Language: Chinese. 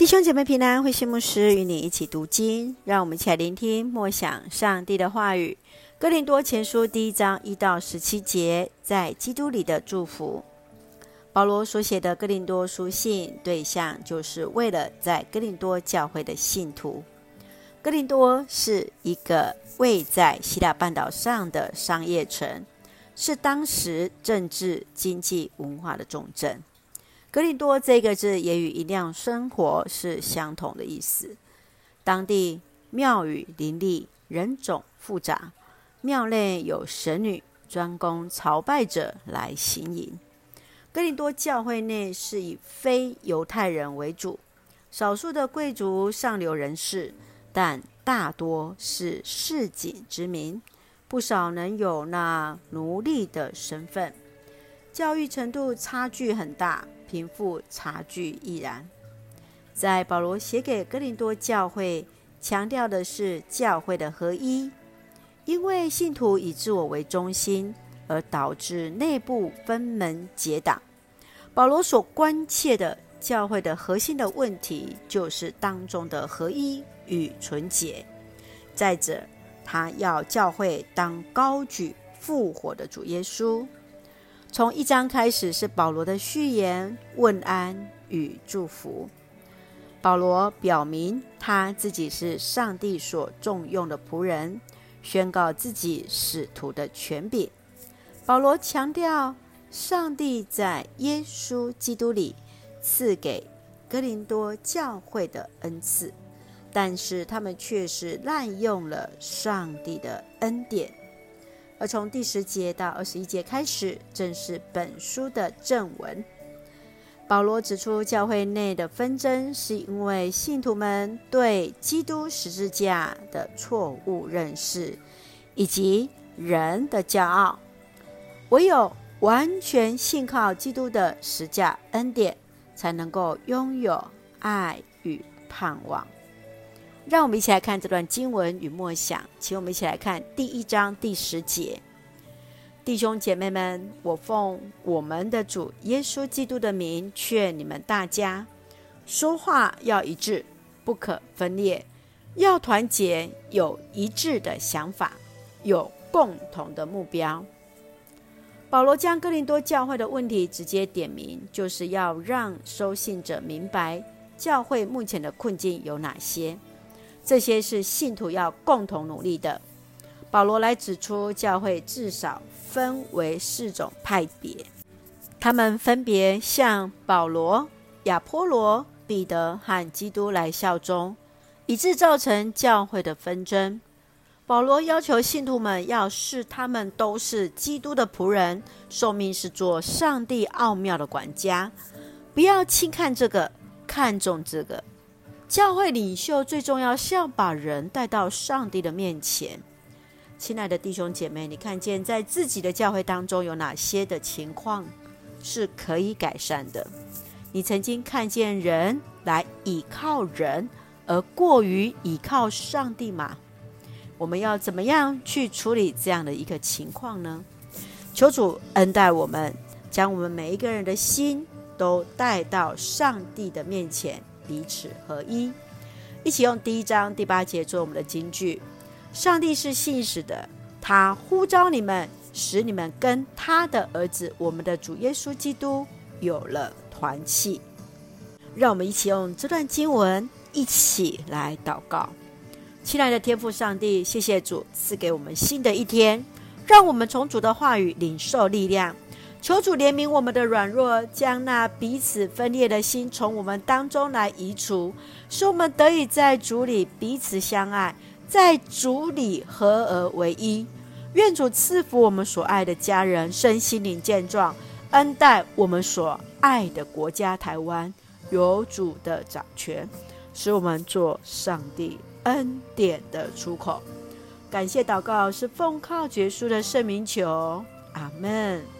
弟兄姐妹平安，慧馨牧师与你一起读经，让我们一起来聆听默想上帝的话语。哥林多前书第一章一到十七节，在基督里的祝福。保罗所写的哥林多书信对象，就是为了在哥林多教会的信徒。哥林多是一个位在希腊半岛上的商业城，是当时政治、经济、文化的重镇。格林多这个字也与“一样生活”是相同的意思。当地庙宇林立，人种复杂，庙内有神女专供朝拜者来行淫。哥林多教会内是以非犹太人为主，少数的贵族上流人士，但大多是市井之民，不少能有那奴隶的身份。教育程度差距很大，贫富差距亦然。在保罗写给哥林多教会，强调的是教会的合一，因为信徒以自我为中心，而导致内部分门结党。保罗所关切的教会的核心的问题，就是当中的合一与纯洁。再者，他要教会当高举复活的主耶稣。从一章开始是保罗的序言、问安与祝福。保罗表明他自己是上帝所重用的仆人，宣告自己使徒的权柄。保罗强调上帝在耶稣基督里赐给哥林多教会的恩赐，但是他们却是滥用了上帝的恩典。而从第十节到二十一节开始，正是本书的正文。保罗指出，教会内的纷争是因为信徒们对基督十字架的错误认识，以及人的骄傲。唯有完全信靠基督的十架恩典，才能够拥有爱与盼望。让我们一起来看这段经文与默想，请我们一起来看第一章第十节。弟兄姐妹们，我奉我们的主耶稣基督的名劝你们大家，说话要一致，不可分裂，要团结，有一致的想法，有共同的目标。保罗将哥林多教会的问题直接点明，就是要让收信者明白教会目前的困境有哪些。这些是信徒要共同努力的。保罗来指出，教会至少分为四种派别，他们分别向保罗、亚波罗、彼得和基督来效忠，以致造成教会的纷争。保罗要求信徒们要视他们都是基督的仆人，受命是做上帝奥妙的管家，不要轻看这个，看重这个。教会领袖最重要是要把人带到上帝的面前。亲爱的弟兄姐妹，你看见在自己的教会当中有哪些的情况是可以改善的？你曾经看见人来倚靠人，而过于倚靠上帝吗？我们要怎么样去处理这样的一个情况呢？求主恩待我们，将我们每一个人的心都带到上帝的面前。彼此合一，一起用第一章第八节做我们的金句。上帝是信实的，他呼召你们，使你们跟他的儿子，我们的主耶稣基督有了团契。让我们一起用这段经文一起来祷告。亲爱的天父上帝，谢谢主赐给我们新的一天，让我们从主的话语领受力量。求主怜悯我们的软弱，将那彼此分裂的心从我们当中来移除，使我们得以在主里彼此相爱，在主里合而为一。愿主赐福我们所爱的家人身心灵健壮，恩待我们所爱的国家台湾，有主的掌权，使我们做上帝恩典的出口。感谢祷告是奉靠耶稣的圣名求，阿门。